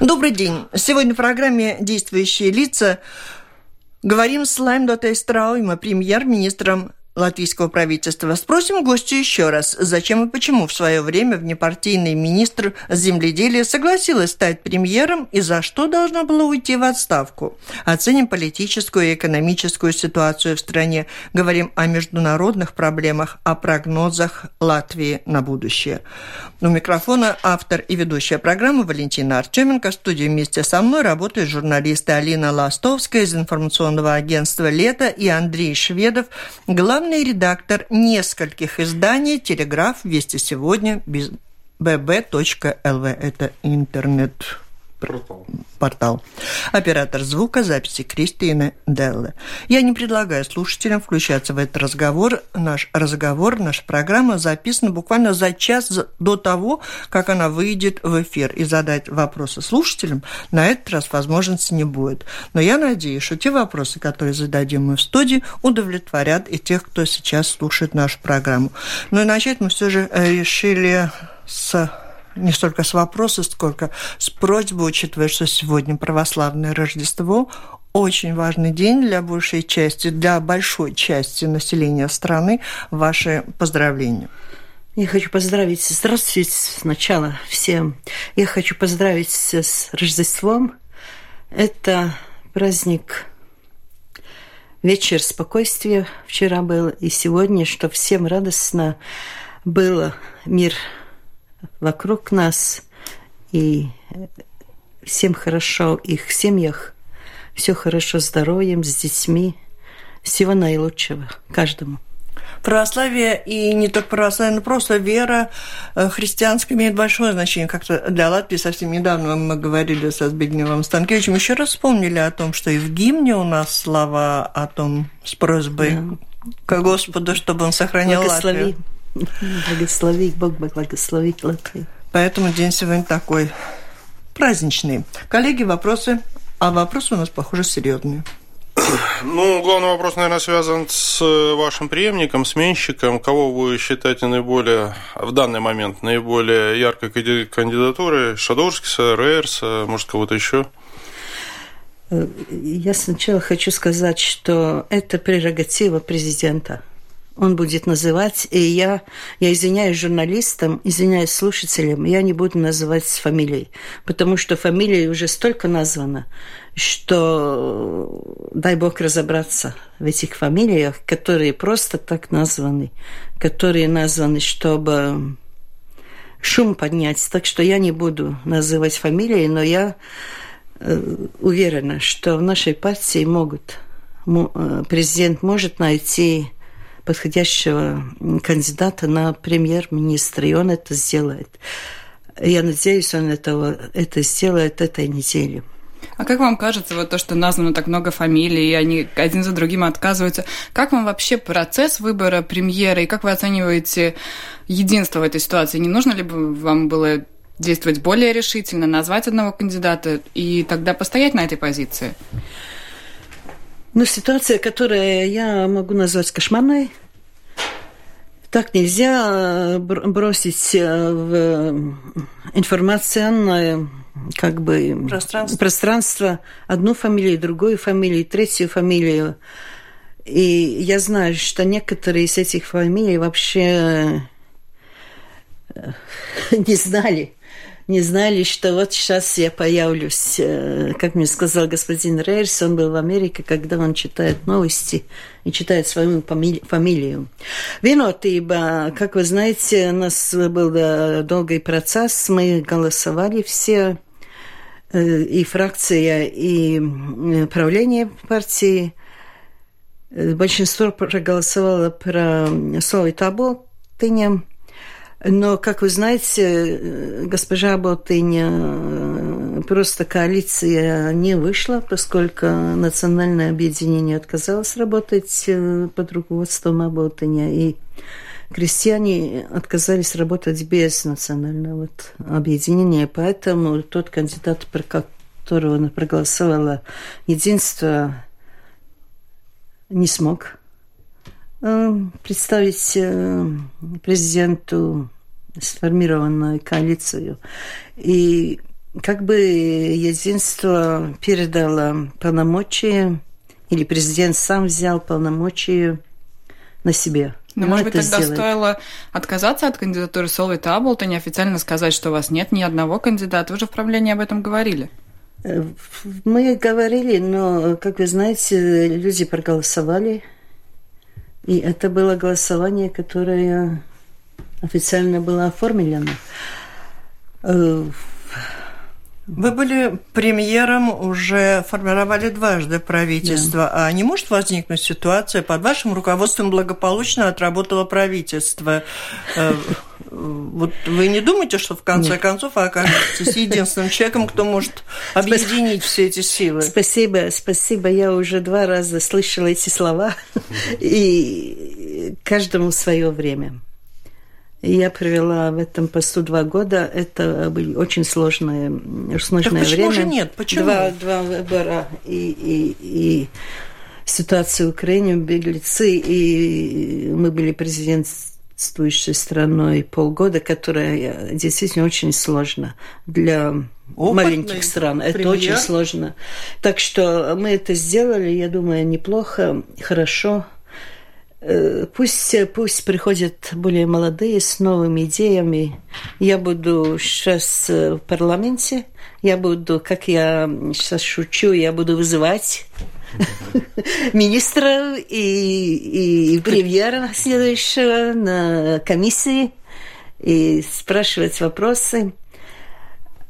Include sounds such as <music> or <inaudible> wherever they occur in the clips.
Добрый день. Сегодня в программе «Действующие лица» говорим с Лайм Дотейстраума, премьер-министром латвийского правительства. Спросим гостю еще раз, зачем и почему в свое время внепартийный министр земледелия согласилась стать премьером и за что должна была уйти в отставку. Оценим политическую и экономическую ситуацию в стране. Говорим о международных проблемах, о прогнозах Латвии на будущее. У микрофона автор и ведущая программы Валентина Артеменко. В студии вместе со мной работают журналисты Алина Ластовская из информационного агентства «Лето» и Андрей Шведов, главный главный редактор нескольких изданий «Телеграф», «Вести сегодня», bb.lv. Это интернет Портал. Портал. Оператор звука записи Кристина Делле. Я не предлагаю слушателям включаться в этот разговор. Наш разговор, наша программа записана буквально за час до того, как она выйдет в эфир. И задать вопросы слушателям на этот раз возможности не будет. Но я надеюсь, что те вопросы, которые зададим мы в студии, удовлетворят и тех, кто сейчас слушает нашу программу. Ну и начать мы все же э, решили с не столько с вопроса, сколько с просьбой, учитывая, что сегодня православное Рождество, очень важный день для большей части, для большой части населения страны. Ваши поздравления. Я хочу поздравить, здравствуйте сначала всем. Я хочу поздравить с Рождеством. Это праздник вечер спокойствия вчера был, и сегодня, что всем радостно было мир вокруг нас, и всем хорошо, их семьях, все хорошо с здоровьем, с детьми, всего наилучшего каждому. Православие и не только православие, но просто вера э, христианская имеет большое значение. Как-то для Латвии совсем недавно мы говорили со Збигневым Станкевичем, еще раз вспомнили о том, что и в гимне у нас слова о том с просьбой да. к Господу, чтобы он сохранял Благослови. Латвию. Благослови, Бог благословит Латвию. Поэтому день сегодня такой праздничный. Коллеги, вопросы? А вопросы у нас, похоже, серьезные. Ну, главный вопрос, наверное, связан с вашим преемником, сменщиком. Кого вы считаете наиболее, в данный момент, наиболее яркой кандидатурой? Шадурскиса, Рейерса, может, кого-то еще? Я сначала хочу сказать, что это прерогатива президента – он будет называть, и я, я извиняюсь журналистам, извиняюсь слушателям, я не буду называть фамилией, потому что фамилии уже столько названо, что дай бог разобраться в этих фамилиях, которые просто так названы, которые названы, чтобы шум поднять. Так что я не буду называть фамилии, но я э, уверена, что в нашей партии могут, э, президент может найти подходящего кандидата на премьер-министра, и он это сделает. Я надеюсь, он этого, это сделает этой неделе. А как вам кажется, вот то, что названо так много фамилий, и они один за другим отказываются, как вам вообще процесс выбора премьера, и как вы оцениваете единство в этой ситуации? Не нужно ли бы вам было действовать более решительно, назвать одного кандидата и тогда постоять на этой позиции? Ну, ситуация, которую я могу назвать кошмарной, так нельзя э, бросить э, в информационное как бы пространство. пространство одну фамилию, другую фамилию, третью фамилию. И я знаю, что некоторые из этих фамилий вообще э, <laughs> не знали, не знали, что вот сейчас я появлюсь. Э, как мне сказал господин Рейерс, он был в Америке, когда он читает новости и читает свою фамилию. Vienotība, как вы знаете, у нас был долгий процесс, мы голосовали все, э, и фракция, и э, правление партии. Большинство проголосовало про Солой Таботыня, но, как вы знаете, госпожа Болтыня э, просто коалиция не вышла, поскольку национальное объединение отказалось работать э, под руководством Аботыня, и крестьяне отказались работать без национального объединения, поэтому тот кандидат, про которого она проголосовала, единство не смог э, представить президенту сформированную коалицию. И как бы единство передало полномочия, или президент сам взял полномочия на себе. Но, ну, может быть, тогда сделать. стоило отказаться от кандидатуры Солви Таблта, неофициально сказать, что у вас нет ни одного кандидата. Вы же в правлении об этом говорили. Э, мы говорили, но, как вы знаете, люди проголосовали. И это было голосование, которое официально было оформлено. Э, вы были премьером, уже формировали дважды правительство. Да. А не может возникнуть ситуация, под вашим руководством благополучно отработало правительство? Э, вот вы не думаете, что в конце Нет. концов вы окажетесь единственным человеком, кто может объединить все эти силы? Спасибо, спасибо. Я уже два раза слышала эти слова, и каждому свое время. Я провела в этом посту два года. Это было очень сложное, сложное так почему время. же нет? Почему? Два, два выбора и, и, и ситуация в Украине, беглецы, и мы были президентствующей страной полгода, которая действительно очень сложно для Опытный маленьких стран. Премьер. Это очень сложно. Так что мы это сделали, я думаю, неплохо, хорошо. Э, пусть, пусть приходят более молодые с новыми идеями. Я буду сейчас э, в парламенте. Я буду, как я сейчас шучу, я буду вызывать <laughs> министра и, и премьера следующего на комиссии и спрашивать вопросы.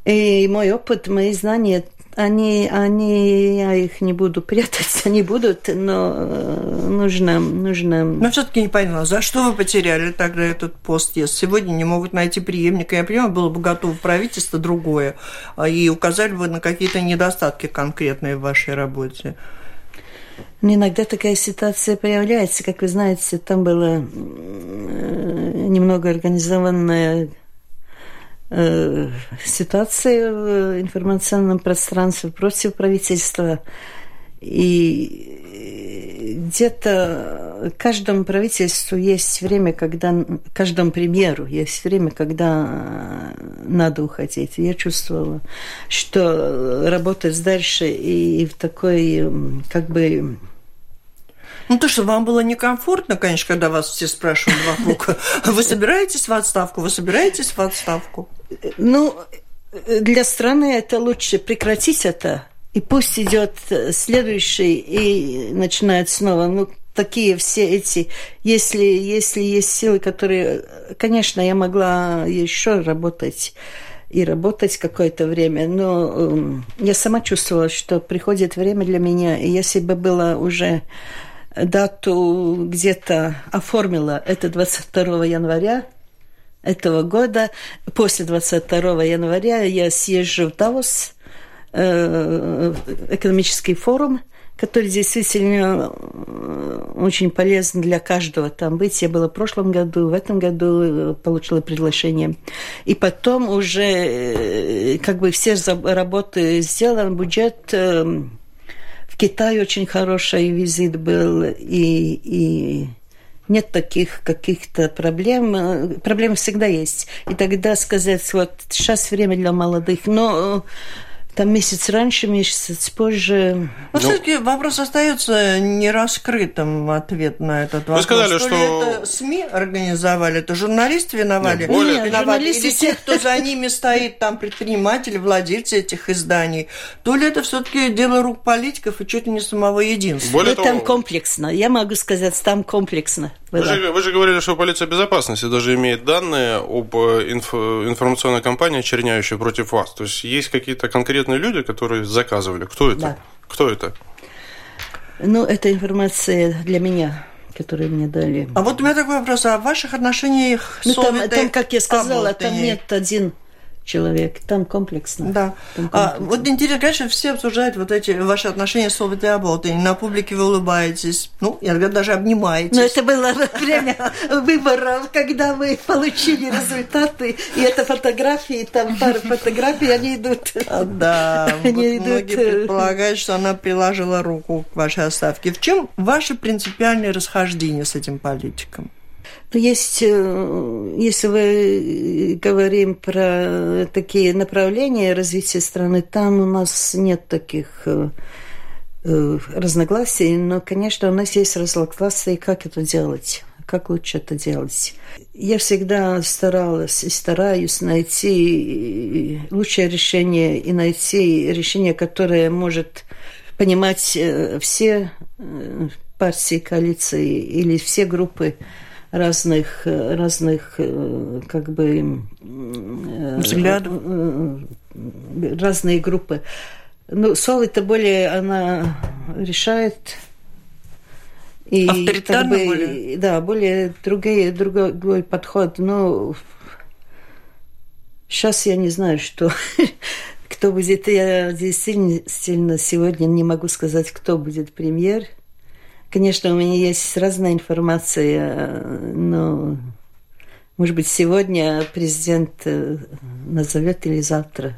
И мой опыт, мои знания они, они, я их не буду прятать, <laughs> они будут, но э, нужно, нужно... Но все-таки не поняла, за что вы потеряли тогда этот пост, если сегодня не могут найти преемника? Я понимаю, было бы готово правительство другое, а, и указали бы на какие-то недостатки конкретные в вашей работе. Но иногда такая ситуация появляется, как вы знаете, там было э, немного организованная Э, ситуации в информационном пространстве против правительства. И где-то каждому правительству есть время, когда каждому премьеру есть время, когда надо уходить. Я чувствовала, что работать дальше и в такой как бы ну, то, что вам было некомфортно, конечно, когда вас все спрашивают вокруг, <laughs> вы собираетесь в отставку, вы собираетесь в отставку? Ну, для страны это лучше прекратить это, и пусть идет следующий и начинает снова. Ну, такие все эти, если, если есть силы, которые, конечно, я могла еще работать и работать какое-то время, но э, я сама чувствовала, что приходит время для меня, и если бы было уже дату где-то оформила, это 22 января этого года. После 22 января я съезжу в Давос, э, экономический форум, который действительно э, очень полезен для каждого там быть. Я была в прошлом году, в этом году э, получила приглашение. И потом уже как бы все работы сделаны, бюджет в Китае очень хороший визит был, и, и нет таких каких-то проблем. Проблемы всегда есть. И тогда сказать, вот сейчас время для молодых, но там месяц раньше, месяц позже. Но ну, все-таки вопрос остается нераскрытым ответ на этот вопрос. Вы сказали, что, что... это СМИ организовали, это журналисты виновали? Нет, более... Нет, виноваты. Журналисты... Или те, кто за ними стоит, там предприниматели, владельцы этих изданий, то ли это все-таки дело рук политиков и чуть ли не самого единства. Более ну, того... там комплексно. Я могу сказать, там комплексно. Вы же, вы же говорили, что полиция безопасности даже имеет данные об э, инф, информационной кампании, черняющей против вас. То есть есть какие-то конкретные люди, которые заказывали. Кто это? Да. Кто это? Ну, это информация для меня которые мне дали. А вот у меня такой вопрос. А в ваших отношениях ну, там, там, как я сказала, там нет один человек. Там комплексно. Да. Там а, комплексно. А, вот интересно, конечно, все обсуждают вот эти ваши отношения с Солвитой Аболтой. На публике вы улыбаетесь. Ну, иногда даже обнимаетесь. Но это было <laughs> время выборов, когда вы получили результаты. И это фотографии, там пара фотографий, они идут. А, да. <laughs> Они идут. Многие предполагают, что она приложила руку к вашей оставке. В чем ваше принципиальное расхождение с этим политиком? Ну, есть, э, если мы говорим про такие направления развития страны, там у нас нет таких э, э, разногласий, но, конечно, у нас есть разногласия, как это делать, как лучше это делать. Я всегда старалась и стараюсь найти лучшее решение и найти решение, которое может понимать все партии, коалиции или все группы разных, разных как бы... Взглядов. Разные группы. Ну, Сол это более, она решает и Авторитарно как бы, более? Да, более другой, другой подход. Но сейчас я не знаю, что <laughs> кто будет. Я действительно сегодня не могу сказать, кто будет премьер. Конечно, у меня есть разная информация, но, может быть, сегодня президент э, назовет или завтра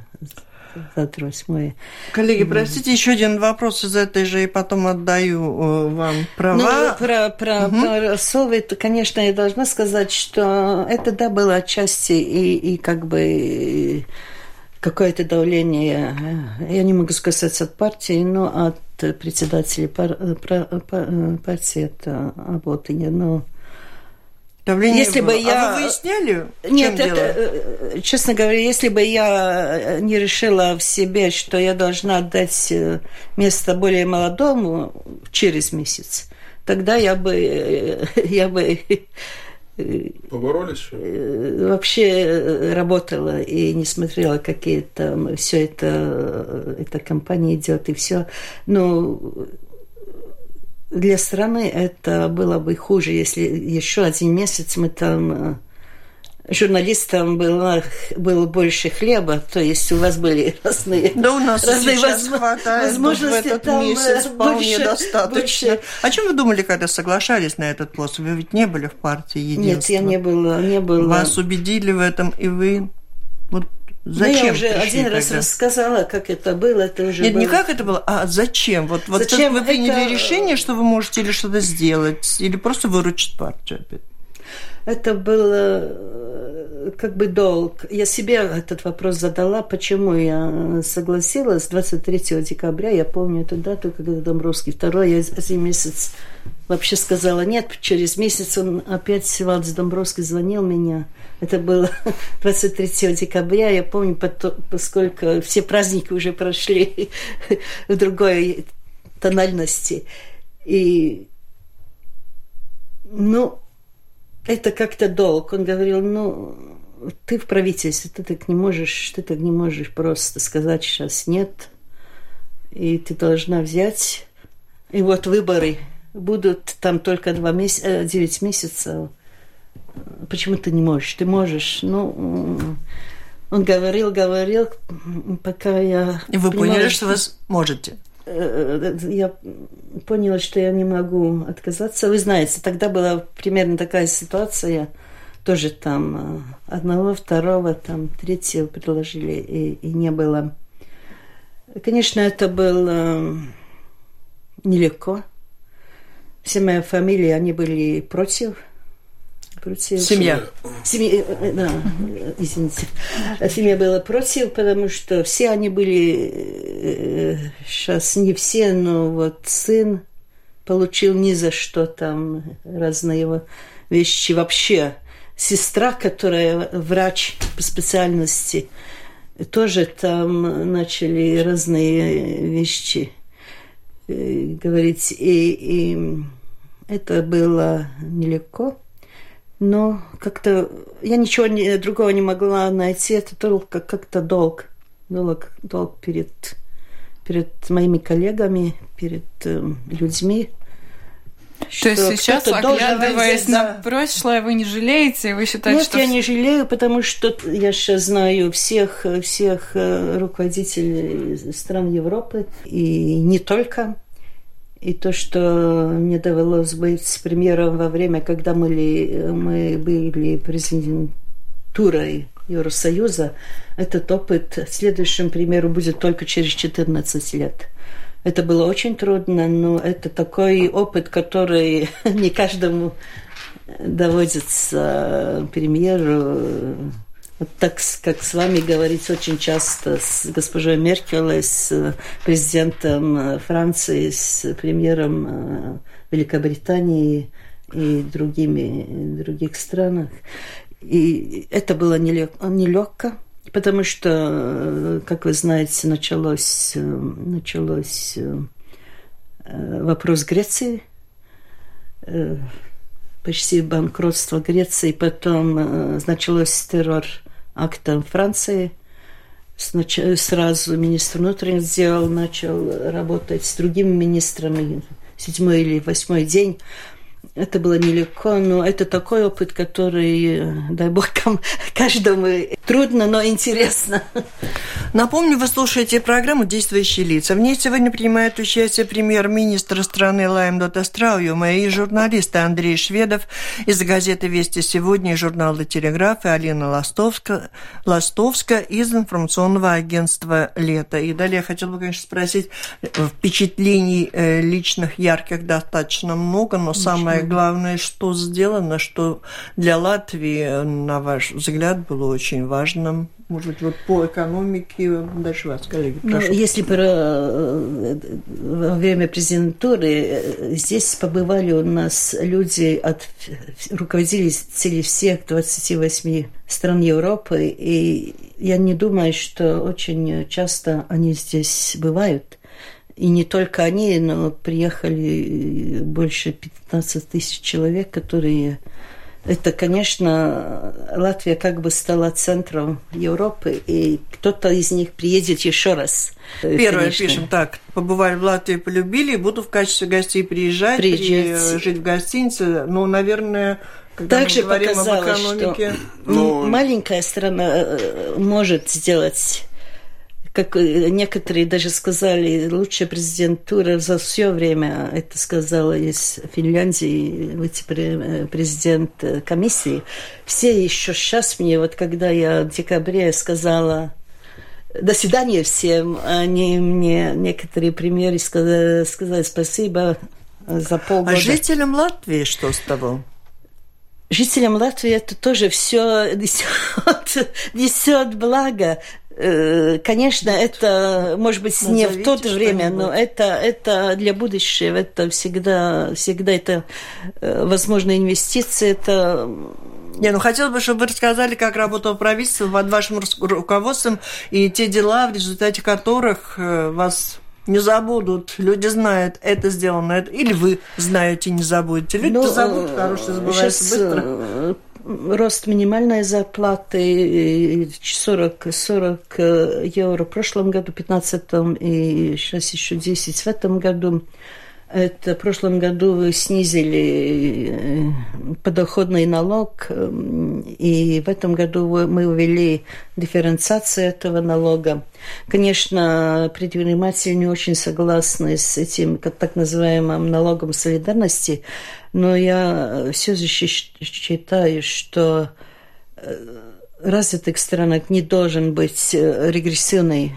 завтра восьмое. Коллеги, простите, еще один вопрос из этой же, и потом отдаю э, вам права. Ну, про, про, угу. про Совы, конечно, я должна сказать, что это, да, было отчасти и, и как бы какое-то давление, э, я не могу сказать от партии, но от председателей пар, пар, пар, партии, это Аботыня, но... Давление если было. бы я... А вы выясняли? Нет, это, дело? честно говоря, если бы я не решила в себе, что я должна отдать э, место более молодому через месяц, тогда я бы, <laughs> я бы Поборолись? Вообще работала и не смотрела, какие там все это, эта компания идет и все. Ну, для страны это было бы хуже, если еще один месяц мы там журналистам было, было больше хлеба, то есть у вас были разные Да у нас разные воз... хватает возможности в этот там месяц вполне больше, достаточно. Больше... О чем вы думали, когда соглашались на этот пост? Вы ведь не были в партии единства. Нет, я не была, не была. Вас убедили в этом, и вы вот Зачем? Ну, я уже один тогда? раз рассказала, как это было. Это уже Нет, было... не как это было, а зачем? Вот, вот зачем вы приняли это... решение, что вы можете или что-то сделать, или просто выручить партию опять? Это было э, как бы долг. Я себе этот вопрос задала, почему я согласилась. 23 декабря, я помню эту дату, когда Домбровский второй, я один месяц вообще сказала нет. Через месяц он опять, Валдис Домбровский звонил меня. Это было <laughs> 23 декабря, я помню, поскольку все праздники уже прошли <laughs> в другой тональности. И, ну, это как-то долг. Он говорил, ну, ты в правительстве, ты так не можешь, ты так не можешь просто сказать сейчас нет, и ты должна взять. И вот выборы будут там только два месяца, девять месяцев. Почему ты не можешь? Ты можешь. Ну, он говорил, говорил, пока я... И вы поняли, что вы можете? Э, я поняла, что я не могу отказаться. Вы знаете, тогда была примерно такая ситуация, тоже там э, одного, второго, там третьего предложили, и, и не было. Конечно, это было нелегко. Все мои фамилии, они были против – против. Семья. Семья, э, да, извините. Семья была против, потому что все они были, сейчас э, не все, но вот сын получил ни за что там разные его вещи вообще. Сестра, которая врач по специальности, тоже там начали разные вещи э, говорить. И, и это было нелегко. Но как-то я ничего не, другого не могла найти. Это только как-то долг. Долг, долг перед, перед моими коллегами, перед э, людьми. То есть сейчас, оглядываясь на да. прошлое, вы не жалеете? Вы считаете, Нет, что... я не жалею, потому что я сейчас знаю всех, всех э, руководителей стран Европы, и не только. И то, что мне довелось быть с премьером во время, когда мы, мы были президентурой Евросоюза, этот опыт следующим примеру будет только через 14 лет. Это было очень трудно, но это такой опыт, который <laughs> не каждому доводится премьеру вот так, как с вами говорить очень часто с госпожой Меркель, с президентом Франции, с премьером Великобритании и другими других странах. И это было нелегко, потому что, как вы знаете, началось, началось вопрос Греции, почти банкротство Греции, потом началось террор актом Франции. Сразу министр внутренних дел начал работать с другими министрами. Седьмой или восьмой день это было нелегко, но это такой опыт, который, дай бог, каждому трудно, но интересно. Напомню, вы слушаете программу «Действующие лица». В ней сегодня принимает участие премьер-министр страны Лайм Дотастрауюма и журналисты Андрей Шведов из газеты «Вести сегодня» и журнала «Телеграф» и Алина Ластовска, Ластовска из информационного агентства «Лето». И далее я хотела бы, конечно, спросить, впечатлений э, личных, ярких достаточно много, но самое главное, что сделано, что для Латвии, на ваш взгляд, было очень важным? Может быть, вот по экономике, дальше вас, коллеги, ну, прошу. Ну, если про, э, время презентуры э, здесь побывали у нас люди от руководителей всех 28 стран Европы, и я не думаю, что очень часто они здесь бывают. И не только они, но приехали больше 15 тысяч человек, которые... Это, конечно, Латвия как бы стала центром Европы, и кто-то из них приедет еще раз. Первое конечно. пишем так. Побывали в Латвии, полюбили, буду в качестве гостей приезжать, приезжать. жить в гостинице. Ну, наверное, когда Также мы говорим об экономике. Что ну... маленькая страна э, может сделать как э, некоторые даже сказали, лучшая президентура за все время, это сказала из Финляндии вице-президент э, комиссии. Все еще сейчас мне, вот когда я в декабре сказала до свидания всем, они мне некоторые примеры сказали, сказали спасибо за полгода. А жителям Латвии что с того? Жителям Латвии это тоже все <laughs> несет, несет благо. Э, конечно, это, может быть, Назовите не в то время, но это, это для будущего, это всегда, всегда это э, возможная инвестиция, это не, ну хотелось бы, чтобы вы рассказали, как работало правительство под вашим руководством и те дела, в результате которых э, вас не забудут. Люди знают, это сделано, это... или вы знаете, не забудете. Люди ну, забудут, хорошее забывается быстро рост минимальной зарплаты 40, 40 евро в прошлом году, в 15 и сейчас еще 10 в этом году. Это в прошлом году вы снизили э, подоходный налог, эм, и в этом году мы ввели дифференциацию этого налога. Конечно, предприниматели не очень согласны с этим так называемым налогом солидарности, но я все же считаю, что э, развитых странах не должен быть э, регрессивный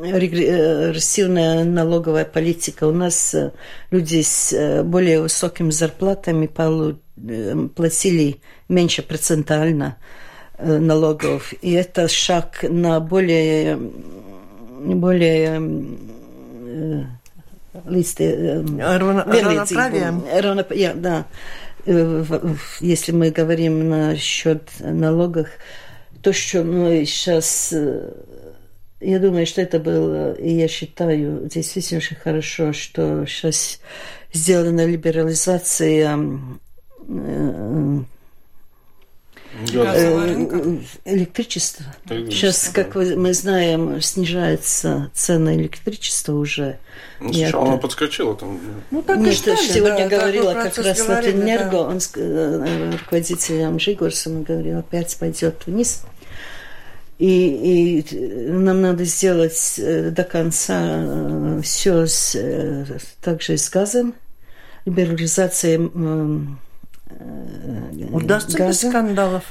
регрессивная налоговая политика. У нас э, люди с э, более высокими зарплатами э, платили меньше процентально налогов. И это шаг на более, более листы равноправие. Да. Если мы говорим насчет налогов, то, что мы сейчас я думаю, что это было, и я считаю, действительно очень хорошо, что сейчас сделана либерализация э, э, электричества. Сейчас, как мы знаем, снижается цена электричества уже. Ну, сначала она подскочила там. Ну, так Нет, и что сегодня да, говорила как раз Латвэнерго, да. он э, руководитель Жигорсом говорил, опять пойдет вниз. И, и нам надо сделать э, до конца все с, также с газом, либерализация Удастся газа. без скандалов?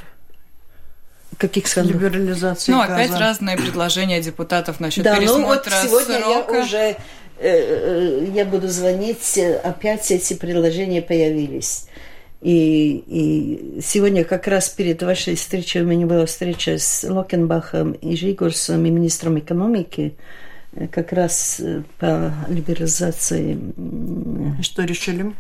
Каких скандалов? Либерализации Ну, газа. опять разные предложения депутатов насчет да, пересмотра ну вот сегодня срока. я уже я буду звонить, опять эти предложения появились. И, и сегодня как раз перед вашей встречей у меня была встреча с Локенбахом и Жигурсом и министром экономики как раз по либерализации. Что решили?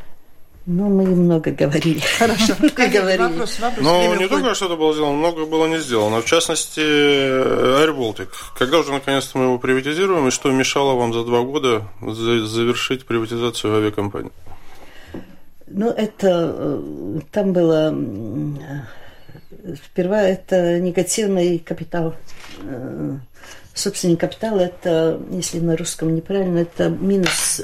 Ну, мы много говорили. <laughs> Хорошо. говорили. Вопрос, вопрос. Но не только что-то было сделано, много было не сделано. В частности, Air Baltic. Когда уже наконец-то мы его приватизируем, и что мешало вам за два года завершить приватизацию авиакомпании? Ну, это там было сперва это негативный капитал. Собственный капитал это, если на русском неправильно, это минус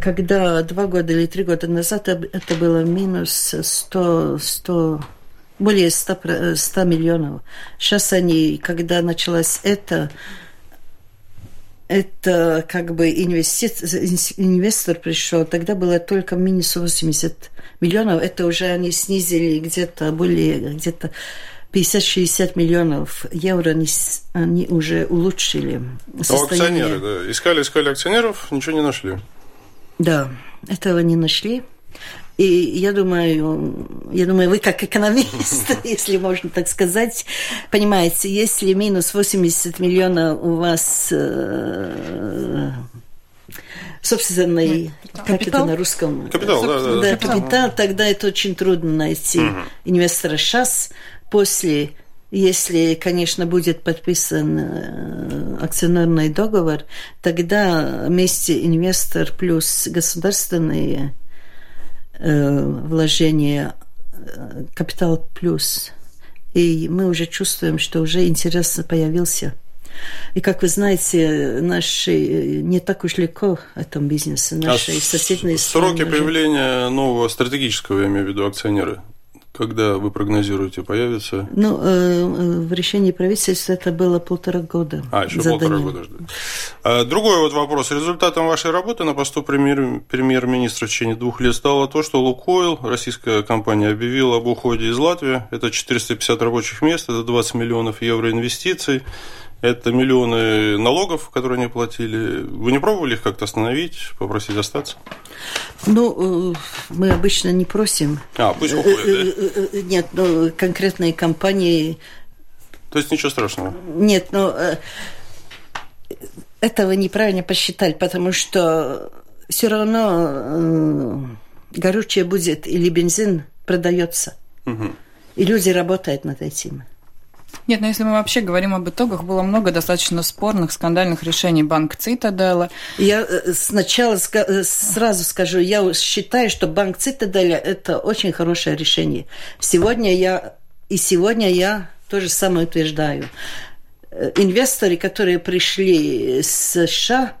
когда два года или три года назад это было минус 100, 100 более 100, 100 миллионов. Сейчас они, когда началось это, это как бы инвести... инвестор пришел, тогда было только минус 80 миллионов, это уже они снизили где-то более, где-то 50-60 миллионов евро они, они уже улучшили. Состояние. А акционеры, да. Искали, искали акционеров, ничего не нашли. Да, этого не нашли. И я думаю, я думаю, вы как экономист, <laughs> если можно так сказать, понимаете, если минус 80 миллионов у вас э, собственный, капитал? как это на русском? Капитал, да, да, да. капитал, тогда это очень трудно найти угу. инвестора сейчас, после если, конечно, будет подписан э, акционерный договор, тогда вместе инвестор плюс государственные э, вложения, э, капитал плюс. И мы уже чувствуем, что уже интерес появился. И, как вы знаете, наши не так уж легко в этом бизнесе. Наши а соседние сроки страны появления уже... нового стратегического, я имею в виду, акционера, когда вы прогнозируете, появится? Ну, э, в решении правительства это было полтора года. А, еще задание. полтора года ждать. А, другой вот вопрос. Результатом вашей работы на посту премьер, премьер-министра в течение двух лет стало то, что Лукойл, российская компания, объявила об уходе из Латвии. Это 450 рабочих мест, это 20 миллионов евро инвестиций это миллионы налогов, которые они платили. Вы не пробовали их как-то остановить, попросить остаться? Ну, э, мы обычно не просим. А, пусть уходят, да? Нет, но конкретные компании... То есть ничего страшного? Нет, но этого неправильно посчитали, потому что все равно горючее будет или бензин продается. Угу. И люди работают над этим. Нет, но если мы вообще говорим об итогах, было много достаточно спорных, скандальных решений Банк Цитаделя. Я э, сначала э, сразу скажу, я считаю, что Банк Цитаделя – это очень хорошее решение. Сегодня я, и сегодня я то же самое утверждаю. Э, инвесторы, которые пришли с США,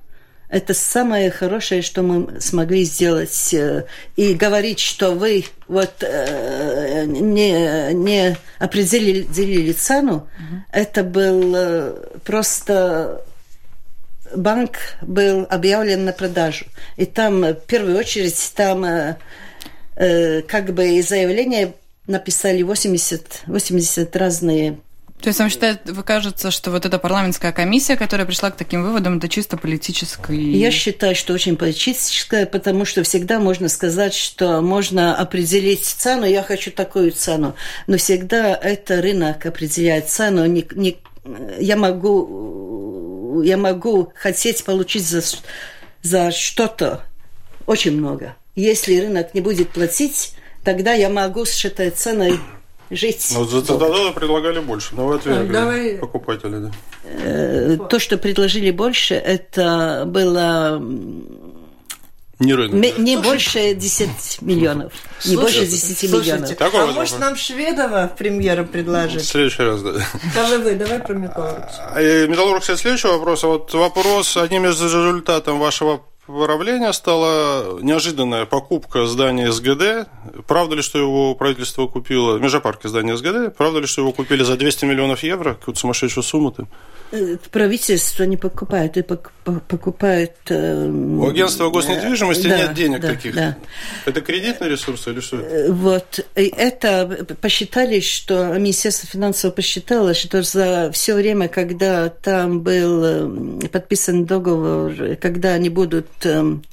это самое хорошее, что мы смогли сделать. Э, и говорить, что вы вот э, не, не определили цену, угу. это был э, просто банк был объявлен на продажу. И там, в первую очередь, там как бы заявление написали 80, 80 разные то есть вам считает, вы кажется, что вот эта парламентская комиссия, которая пришла к таким выводам, это чисто политическая? Я считаю, что очень политическая, потому что всегда можно сказать, что можно определить цену, я хочу такую цену, но всегда это рынок определяет цену, не, не, я могу я могу хотеть получить за, за что-то очень много. Если рынок не будет платить, тогда я могу с этой ценой жить. Ну, за Цитаделу предлагали больше, но вы отвергли Давай... покупатели, да. Э, то, что предложили больше, это было не рынок. Не, не больше 10 миллионов. Слушайте, не больше 10 миллионов. Такой а может нам Шведова премьера предложить? В следующий раз, да. Давай вы, давай про Металлург. Металлург, следующий вопрос. Вот вопрос, одним из результатов вашего правления стала неожиданная покупка здания СГД. Правда ли, что его правительство купило, межапарки здания СГД, правда ли, что его купили за 200 миллионов евро, какую-то сумасшедшую сумму-то? Э, правительство не покупает, и покупает... Э, У агентства госнедвижимости да, нет денег да, таких. Да. Это кредитные ресурсы или что? Э, вот. И это посчитали, что Министерство финансов посчитало, что за все время, когда там был подписан договор, когда они будут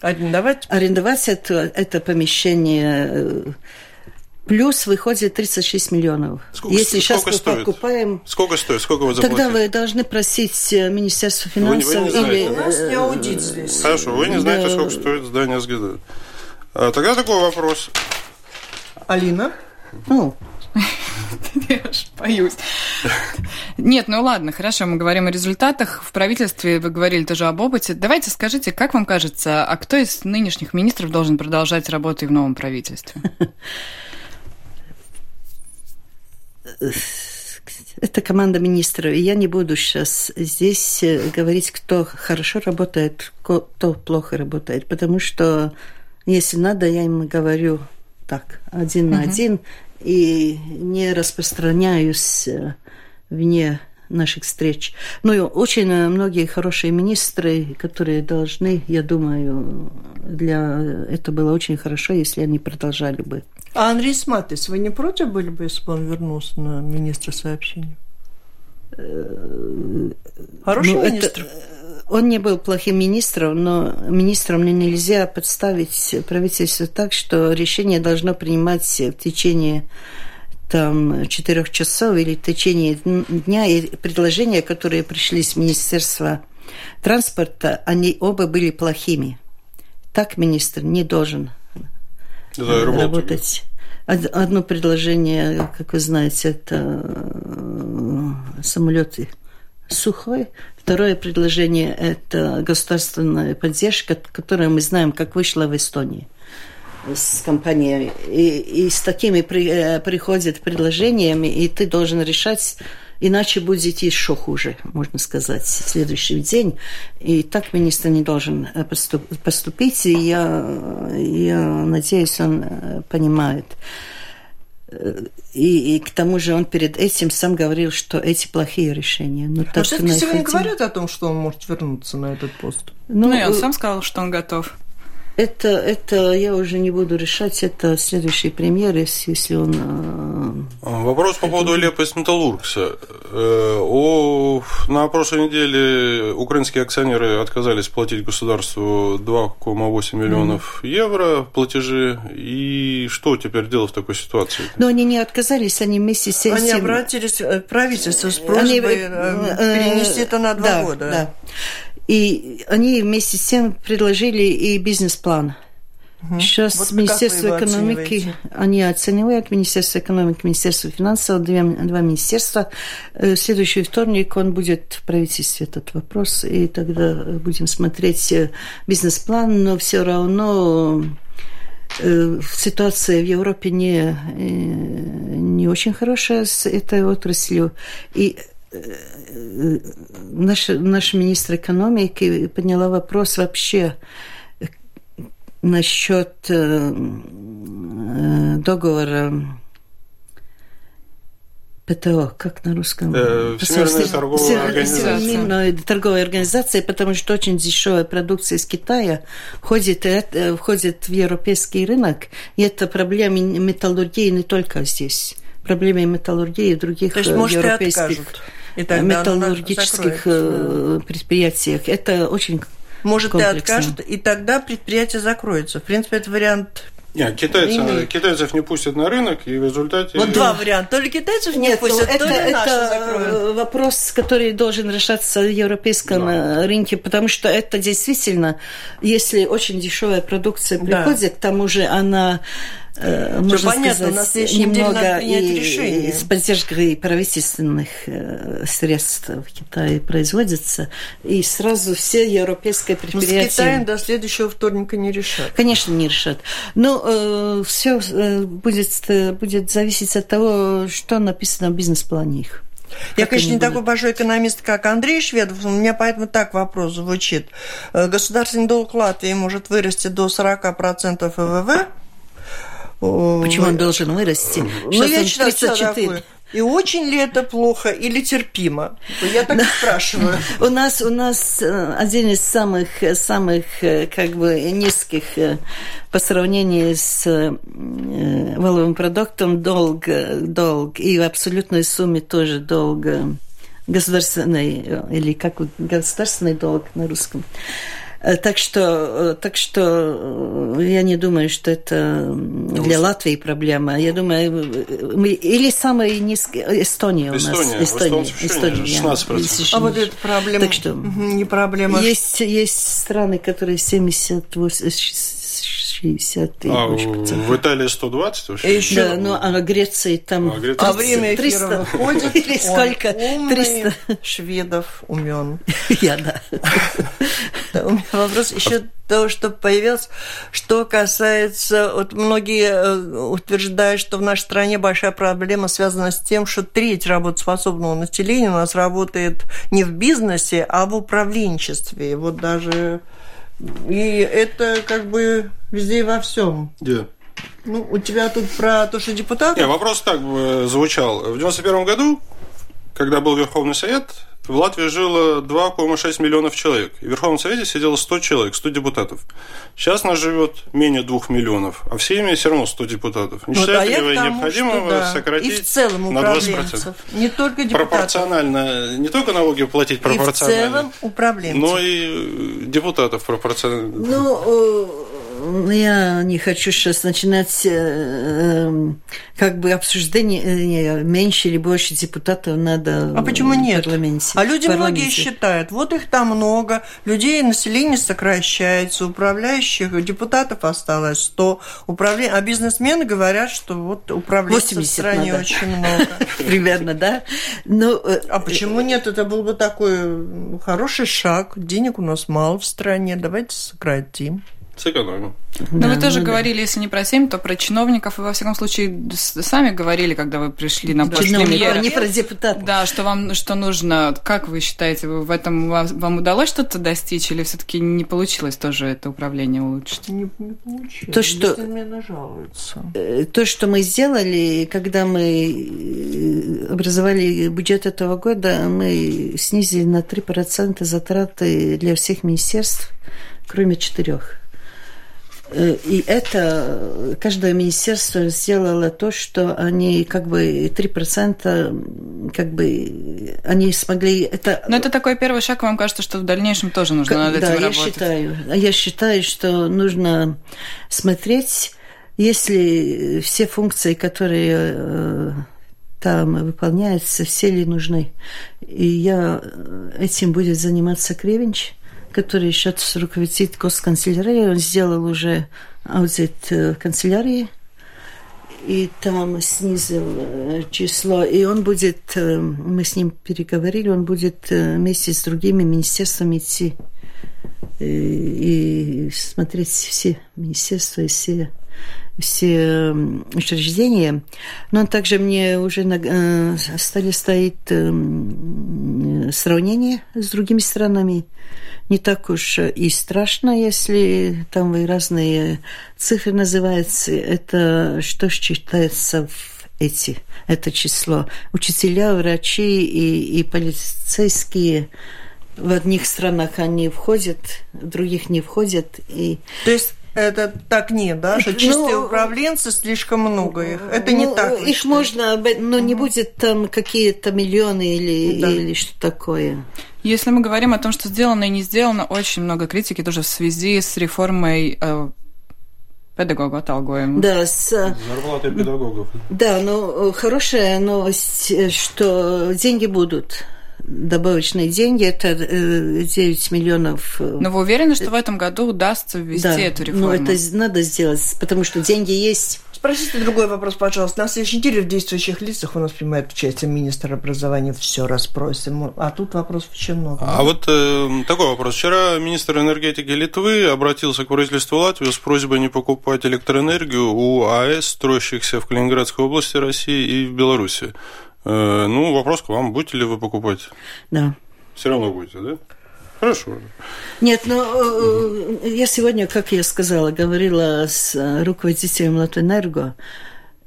арендовать, арендовать это, это помещение Плюс выходит 36 миллионов. Сколько, Если сколько сейчас мы стоит? покупаем... Сколько стоит? Сколько вы заплатили? Тогда вы должны просить э, Министерство Вы не- вы не финансов знаете, или... У нас не э, аудит здесь. Хорошо, вы не знаете, Да. сколько стоит здание СГД. А, тогда такой вопрос. Алина? Ну, <laughs> Я аж боюсь. Нет, ну ладно, хорошо, мы говорим о результатах. В правительстве вы говорили тоже об опыте. Давайте скажите, как вам кажется, а кто из нынешних министров должен продолжать работу и в новом правительстве? это команда министров. И я не буду сейчас здесь э, говорить, кто хорошо работает, кто плохо работает. Потому что, если надо, я им говорю так, один на один, и не распространяюсь э, вне наших встреч. Ну, и очень э, многие хорошие министры, которые должны, я думаю, для это было очень хорошо, если они продолжали бы. А Андрей Сматис, вы не против были бы, если бы он вернулся на министра сообщения? Хороший Ну, это- министр. Он не был плохим министром, но министром нельзя подставить правительство так, что решение должно принимать в течение там четырех часов или в течение дня. И предложения, которые пришли с Министерства транспорта, они оба были плохими. Так министр не должен работа. работать. Од- Одно предложение, как вы знаете, это э, самолеты сухой. Второе предложение – это государственная поддержка, которая мы знаем, как вышла в Эстонии с компанией. И, и с такими при- э, приходят предложениями, и ты должен решать, иначе будет еще хуже, можно сказать, в следующий день. И так министр не должен э, поступ- поступить, и я, я надеюсь, он э, понимает. И, и к тому же он перед этим сам говорил, что эти плохие решения. Ну, Но так все-таки на сегодня их один- говорят о том, что он может вернуться на этот пост. Ну, и он э, сам сказал, что он готов. Это, это я уже не буду решать, это следующий премьер, если, он... э, Вопрос по поводу Лепес Металлургса. Э, о- На прошлой неделе украинские акционеры отказались платить государству 2,8 миллионов евро платежи. И что теперь делать в такой ситуации? Но они не отказались, они вместе с этим... Они обратились в правительство с Они, просьбой э, э, э, перенести это на два да, года. Да. И они вместе с тем предложили и бизнес-план. Сейчас Вот Министерство экономики, они оценивают Министерство экономики, Министерство финансов, две- два министерства. Э, В следующий вторник он будет в правительстве этот вопрос, и тогда будем смотреть э, бизнес-план, но все равно э, ситуация в Европе не, не очень хорошая с этой отраслью. И наш, наш министр экономики подняла вопрос вообще э, насчет э, э, договора ПТО, как на русском? Э, Всемирная торговая Всемирная организация. Всемирная торговая организация, потому что очень дешевая продукция из Китая входит, входит в европейский рынок, и это проблема металлургии не только здесь. Проблема металлургии и других То есть, может, и европейских откажут. И металлургических э, предприятиях. Это очень Может, и откажут, и тогда предприятие закроется. В принципе, это вариант... Нет, китайцы, Имеет. китайцев не пустят на рынок, и в результате... Вот два варианта. То ли китайцев не Нет, ну, пустят, это, то ли наши это закроют. э, вопрос, который должен решаться в европейском Да. э, рынке, потому что это действительно, если очень дешевая продукция Да. приходит, к тому же она э, можно понятно, сказать, немного и, и с поддержкой правительственных э, средств в Китае производится, и сразу все европейские Ну, с предприятия... Китаем до следующего вторника не решат. Конечно, не решат. Но все будет, э, будет зависеть от того, что написано в бизнес-плане их. Я, Как конечно, не такой большой экономист, как Андрей Шведов, у меня поэтому так вопрос звучит. Э, Государственный долг Латвии может вырасти до 40% ВВВ. Почему он должен вырасти? Ну, я он читала 34. такое. И очень ли это плохо или терпимо? Я так и спрашиваю. У нас, у нас э, один из самых, самых э, как бы низких э, по сравнению с валовым продуктом долг, долг и в абсолютной сумме тоже долг государственный, или как государственный долг на русском. Э, так что, э, так что э, я не думаю, что это для Латвии проблема. Я думаю, мы, или самая низкая Эстония у нас. Эстония. Эстония. Эстония. 16%. А вот это проблема. Так что не проблема. Есть, есть страны, которые 78 60 а, в Италии 120 вообще? Еще... Да, ну а Греции там... А, Греция... 300, а время 300 выходит. Или сколько? 300 шведов умен. <laughs> Я, да. <laughs> У меня вопрос еще того, что появился. Что касается, вот многие э, утверждают, что в нашей стране большая проблема связана с тем, что треть работоспособного населения у нас работает не в бизнесе, а в управленчестве. Вот даже и это как бы везде и во всем. Да. Ну, у тебя тут про то, что депутаты... Не, вопрос так бы звучал. В 91 году, когда был Верховный Совет, в Латвии жило 2,6 миллионов человек. И в Верховном Совете сидело 100 человек, 100 депутатов. Сейчас нас живет менее 2 миллионов, а в Сейме все равно 100 депутатов. Не вот, считаете а ли вы необходимого да. сократить и в целом на 20%? Не только депутатов. Пропорционально, не только налоги платить пропорционально. И в целом управленцев. Но и депутатов пропорционально. Ну, я не хочу сейчас начинать э, эм, как бы обсуждение э, меньше или больше депутатов надо а почему нет? в парламенте. А люди многие считают, вот их там много, людей, население сокращается, управляющих, депутатов осталось 100, управление, а бизнесмены говорят, что вот управленцев в стране надо. очень <laughs> много. Примерно, да? Ну, э, а почему нет? Это был бы такой хороший шаг. Денег у нас мало в стране, давайте сократим. Сэкономим. Но да, вы тоже ну, говорили, да. если не про семь, то про чиновников, и во всем случае сами говорили, когда вы пришли на пост премьера. не про депутатов. Да, что вам что нужно, как вы считаете, в этом вам удалось что-то достичь, или все таки не получилось тоже это управление улучшить? Не, не получилось. То, что, жалуются. Э, то, что мы сделали, когда мы э, образовали бюджет этого года, мы снизили на 3% затраты для всех министерств, кроме четырех. Э, и это каждое министерство сделало то, что они как бы 3% как бы они смогли это... Но это такой первый шаг, вам кажется, что в дальнейшем тоже нужно над этим да, я работать? считаю. Я считаю, что нужно смотреть, если все функции, которые э, там выполняются, все ли нужны. И я этим будет заниматься Кривенч который сейчас руководит госканцелярией. Он сделал уже аудит э, канцелярии, и там снизил э, число. И он будет, э, мы с ним переговорили, он будет вместе с другими министерствами идти и смотреть все министерства и все все учреждения, но также мне уже на стали стоит сравнение с другими странами не так уж и страшно, если там вы разные цифры называются. Это что считается в эти, это число. Учителя, врачи и, и полицейские в одних странах они входят, в других не входят. И... То есть это так нет, да? Что чистые ну, управленцы слишком много их. Это ну, не так. Их можно, но не будет там какие-то миллионы или, да. или что такое. Если мы говорим о том, что сделано и не сделано, очень много критики тоже в связи с реформой э, педагога оtalgojumu. Да, с... Зарплаты педагогов. Да, но э, хорошая новость, э, что деньги будут добавочные деньги, это 9 э, миллионов. Но вы уверены, что в этом году удастся ввести да, эту реформу? Ну, это надо сделать, потому что деньги есть. Спросите другой вопрос, пожалуйста. На следующей неделе в действующих лицах у нас принимает участие министр образования. Все расспросим. А тут вопрос очень много. А вот э, такой вопрос. Вчера министр энергетики Литвы обратился к правительству Латвии с просьбой не покупать электроэнергию у АЭС, строящихся в Калининградской области России и в Беларуси. Э, ну, вопрос к вам. Будете ли вы покупать? Да. Все равно будете, да? Хорошо. Нет, но ну, э, я сегодня, как я сказала, говорила с э, руководителем Латвэнерго,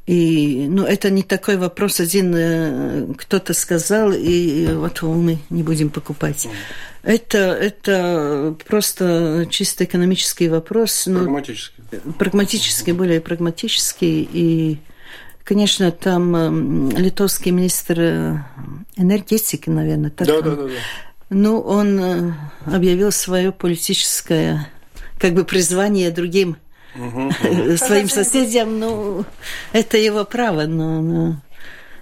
и ну, это не такой вопрос, один э, кто-то сказал, и вот мы не будем покупать. Это, это просто чисто экономический вопрос. Прагматический. Ну, прагматический, более прагматический. И, конечно, там литовский министр энергетики, наверное, так да, да, да, да Ну, он э, объявил свое политическое как бы призвание другим угу, угу. своим соседям. Ну, это его право, но, но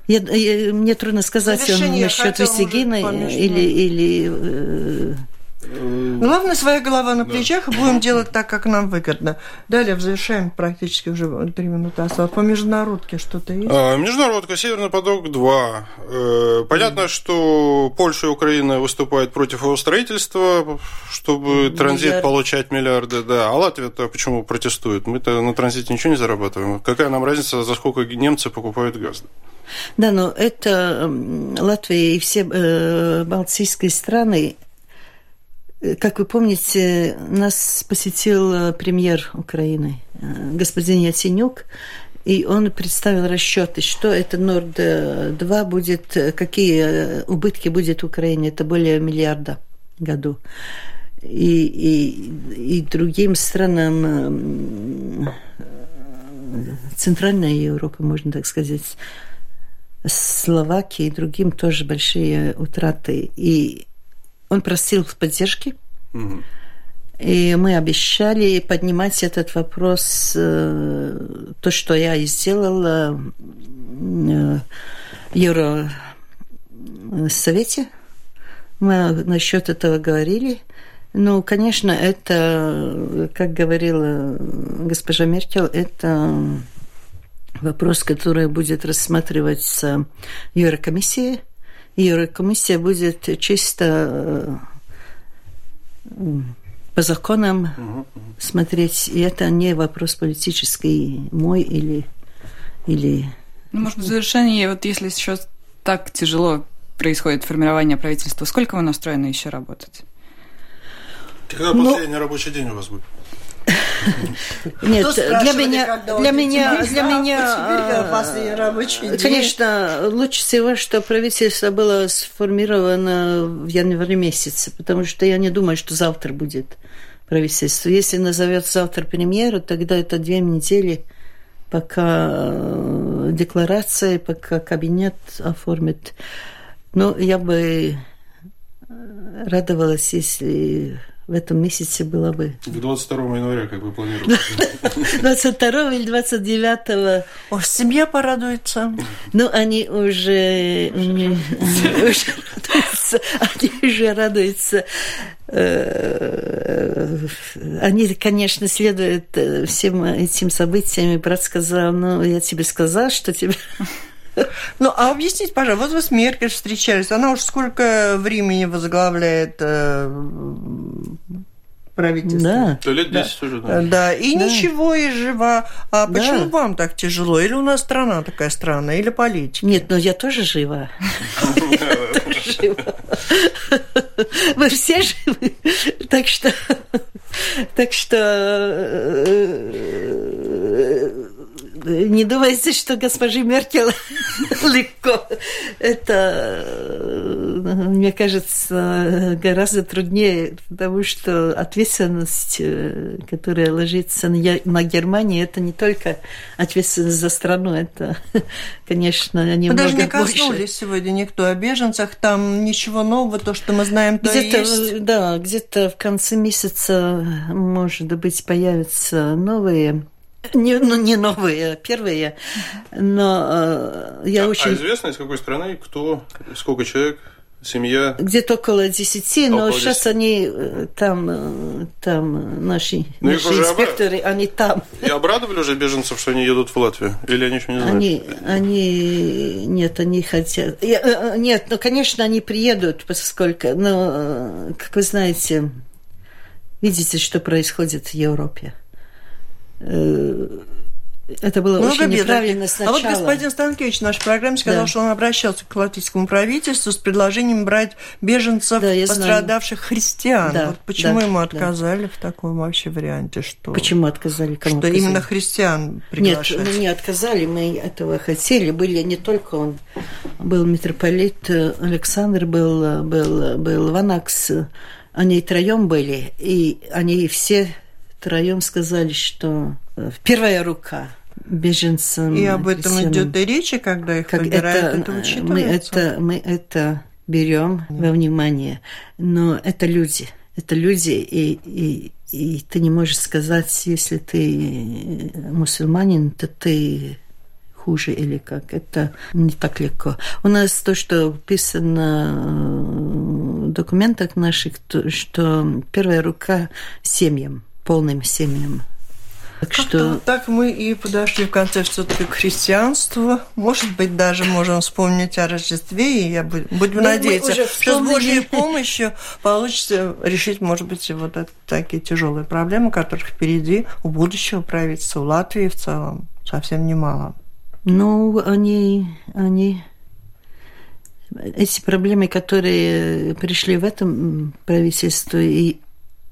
я, я, мне трудно сказать, он насчет Висегина или, или э, Главное, своя голова на плечах, и будем делать так, как нам выгодно. Далее, завершаем практически уже три минуты осталось. По международке что-то есть? А, международка, Северный поток-2. Э, понятно, что Польша и Украина выступают против его строительства, чтобы Миллиард. транзит получать миллиарды, да. А Латвия-то почему протестует? Мы-то на транзите ничего не зарабатываем. Какая нам разница, за сколько немцы покупают газ? Да, но это Латвия и все э, балтийские страны как вы помните, нас посетил э, премьер Украины, э, господин Яценюк, и он представил расчеты, что это Норд-2 будет, э, какие убытки будет Украине. Это более миллиарда году. И, и, и другим странам Центральной Европы, можно так сказать, Словакии и другим тоже большие утраты. И он просил поддержки. Угу. И мы обещали поднимать этот вопрос, э, то, что я и сделала э, в Евросовете. Мы насчет этого говорили. Ну, конечно, это, как говорила госпожа Меркель, это вопрос, который будет рассматриваться в Еврокомиссия будет чисто э, по законам угу. смотреть, и это не вопрос политический мой или... или... Ну, может быть, в завершении, вот если сейчас так тяжело происходит формирование правительства, сколько вы настроены еще работать? Когда ну, последний рабочий день у вас будет? <laughs> Нет, для меня, для меня, для меня, конечно, лучше всего, что правительство было сформировано в январе месяце, потому что я не думаю, что завтра будет правительство. Если назовет завтра премьера, тогда это две недели, пока э, декларация, пока кабинет оформит. Но я бы радовалась, если в этом месяце было бы. К 22 января, как вы планируете? <laughs> 22 или 29. О, семья порадуется. Ну, они уже, <laughs> уже радуются. Они уже радуются. Э, они, конечно, следуют э, всем этим событиям. И брат сказал, ну, я тебе сказал, что тебе ну, а объясните, пожалуйста, вот вы с Меркель встречались, она уж сколько времени возглавляет э, правительство. Да. То лет 10 да. уже, да. Да, и да. ничего, и жива. А да. почему вам так тяжело? Или у нас страна такая странная, или политика? Нет, но я тоже жива. Вы все живы. Так что... Так что э, не думайте, что госпожи Меркель <laughs> легко. Это, мне кажется, гораздо труднее, потому что ответственность, э, которая ложится на Германию, это не только ответственность за страну, это, <laughs> конечно, немного Мы даже не коснулись больше. сегодня никто о беженцах, там ничего нового, то, что мы знаем, то где-то, есть. Да, где-то в конце месяца, может быть, появятся новые не, ну, не новые, а первые. Но э, я а, очень... А известно, из какой страны, кто, сколько человек, семья? Где-то около десяти, но около сейчас 10. они э, там, э, там наши, ну, наши инспекторы, обра... они там. И обрадовали уже беженцев, что они едут в Латвию? Или они еще не знают? Они, они нет, они хотят... Э, нет, ну, конечно, они приедут, поскольку, но, как вы знаете, видите, что происходит в Европе. Э, это было Много очень бедок. неправильно сначала. А вот господин Станкевич в нашей программе сказал, да. что он обращался к латвийскому правительству с предложением брать беженцев, да, пострадавших знаю. христиан. Да, вот почему да, ему отказали да. в таком вообще варианте? Что, почему отказали? Кому что отказали? именно христиан приглашать? Нет, мы не отказали, мы этого хотели. Были не только он, был митрополит Александр, был, был, был Ванакс, они троем были, и они все втроем сказали, что э, первая рука беженцам. И об этом всем, идет и речь, когда их как выбирают, это, это мы это, мы это берем во внимание. Но это люди. Это люди, и, и, и ты не можешь сказать, если ты мусульманин, то ты хуже или как. Это не так легко. У нас то, что написано в документах наших, то, что первая рука семьям, полным семьям. Так что так мы и подошли в конце все-таки к христианству. Может быть, даже можем вспомнить о Рождестве, и я будем ну, надеяться, что с Божьей помощью получится решить, может быть, вот такие тяжелые проблемы, которых впереди у будущего правительства, у Латвии в целом совсем немало. Ну, они, они эти проблемы, которые пришли в этом правительстве, и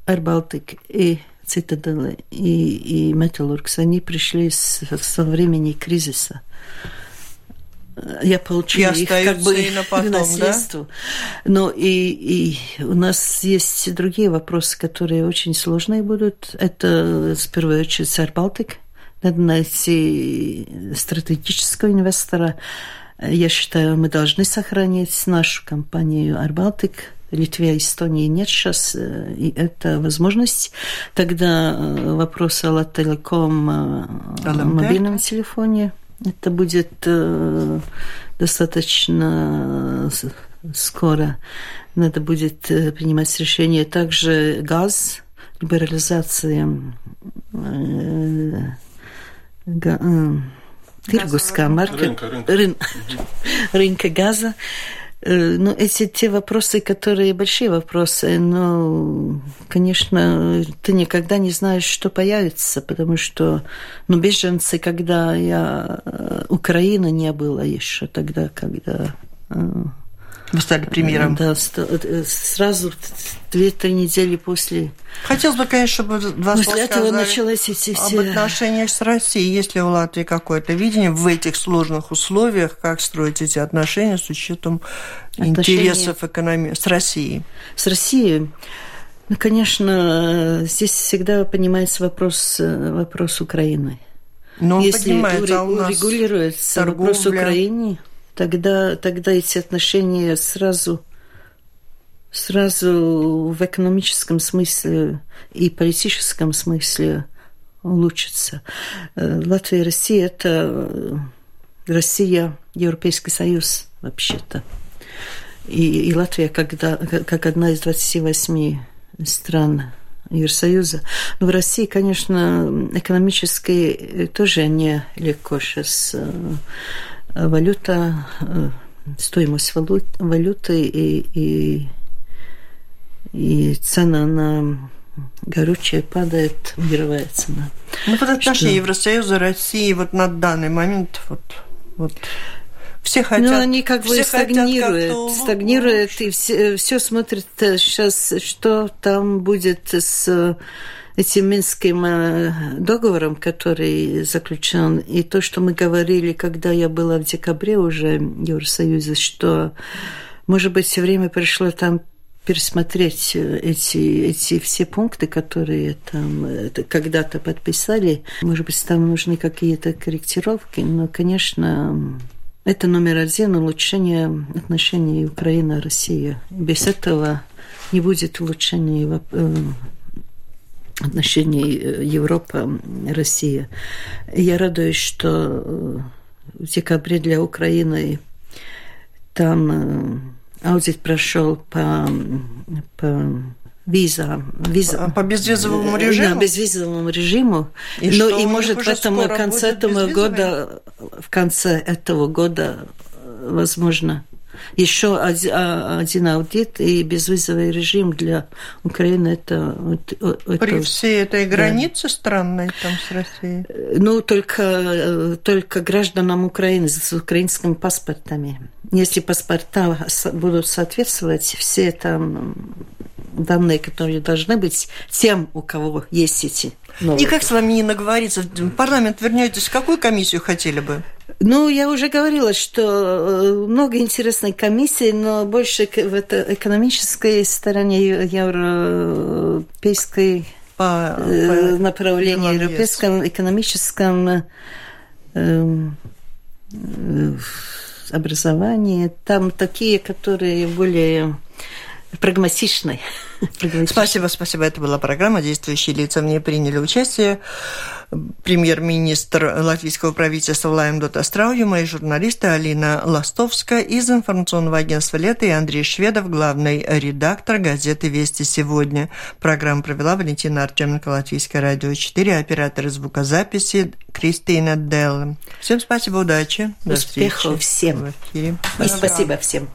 Арбалтик, и Цитадель и, и Металлургс, они пришли с, со времени кризиса. Я получила и их как бы и на <laughs> потом, наследство. Да? Но и, и у нас есть другие вопросы, которые очень сложные будут. Это, в первую очередь, Сар Балтик. Надо найти стратегического инвестора. Я считаю, мы должны сохранить нашу компанию Арбалтик Литве и Эстонии нет сейчас, э, и это возможность. Тогда э, вопрос о Латтелеком э, мобильном телефоне. Это будет достаточно скоро. Надо будет принимать решение. Также газ, либерализация марка, рынка, рынка. Рын, <laughs> рынка газа. Э, ну, эти те вопросы, которые большие вопросы, но, конечно, ты никогда не знаешь, что появится, потому что, ну, беженцы, когда я... Э, Украина не было еще тогда, когда э, вы стали премьером. Да, э, сразу две-три недели после. Хотелось бы, конечно, чтобы два После этого началось эти все... об отношениях с Россией. Есть ли у Латвии какое-то видение в этих сложных условиях, как строить эти отношения с учетом отношения... интересов экономии с Россией? С Россией? Ну, конечно, здесь всегда понимается вопрос, э, вопрос Украины. Но Если поднимается, а у нас регулируется торговля... вопрос Украины, тогда, тогда эти отношения сразу, сразу в экономическом смысле и политическом смысле улучшатся. Э, Латвия и Россия – это э, Россия, Европейский Союз вообще-то. И, и Латвия, когда, как одна из 28 стран Евросоюза. Но в России, конечно, экономически тоже не легко сейчас валюта, э, стоимость валют, валюты и, и, и цена на горючее падает, мировая цена. Ну, вот отношения Евросоюза, России вот на данный момент вот, вот все хотят. Ну, они как бы стагнируют, стагнируют, и все, все смотрят сейчас, э, что там будет с этим Минским э, договором, который заключен, и то, что мы говорили, когда я была в декабре уже в Евросоюзе, что, может быть, все время пришло там пересмотреть э, эти, эти все пункты, которые там э, когда-то подписали. Может быть, там нужны какие-то корректировки, но, конечно, это номер один – улучшение отношений Украина-Россия. Без этого не будет улучшения отношений э, Европа-Россия. Я радуюсь, что э, в декабре для Украины там э, аудит прошел по, по виза, виза. По безвизовому режиму? Да, безвизовому режиму. И ну, и может в этом конце этого года, в конце этого года, возможно, еще а, один аудит и безвизовый режим для Украины это, это при всей этой границе да. странной там с Россией. Ну только только гражданам Украины с украинскими паспортами. Если паспорта будут соответствовать, все там данные, которые должны быть тем, у кого есть эти новые. Никак с вами не наговориться. В парламент вернетесь, какую комиссию хотели бы? Ну, я уже говорила, что э, много интересной комиссий, но больше в это экономической стороне европейской по, э, по направлении, европейском, экономическом, э, образование. Там такие, которые более прагматичные. <laughs> Спасибо, спасибо. Это была программа «Действующие лица». В ней приняли участие премьер-министр латвийского правительства Лаймдот Астраujuma и журналисты Алина Ластовская из информационного агентства «Лето» и Андрей Шведов, главный редактор газеты «Вести сегодня». Программу провела Валентина Артеменко, Латвийское радио 4, оператор звукозаписи Кристина Делла. Всем спасибо, удачи. Успехов всем. В эфире. И спасибо всем.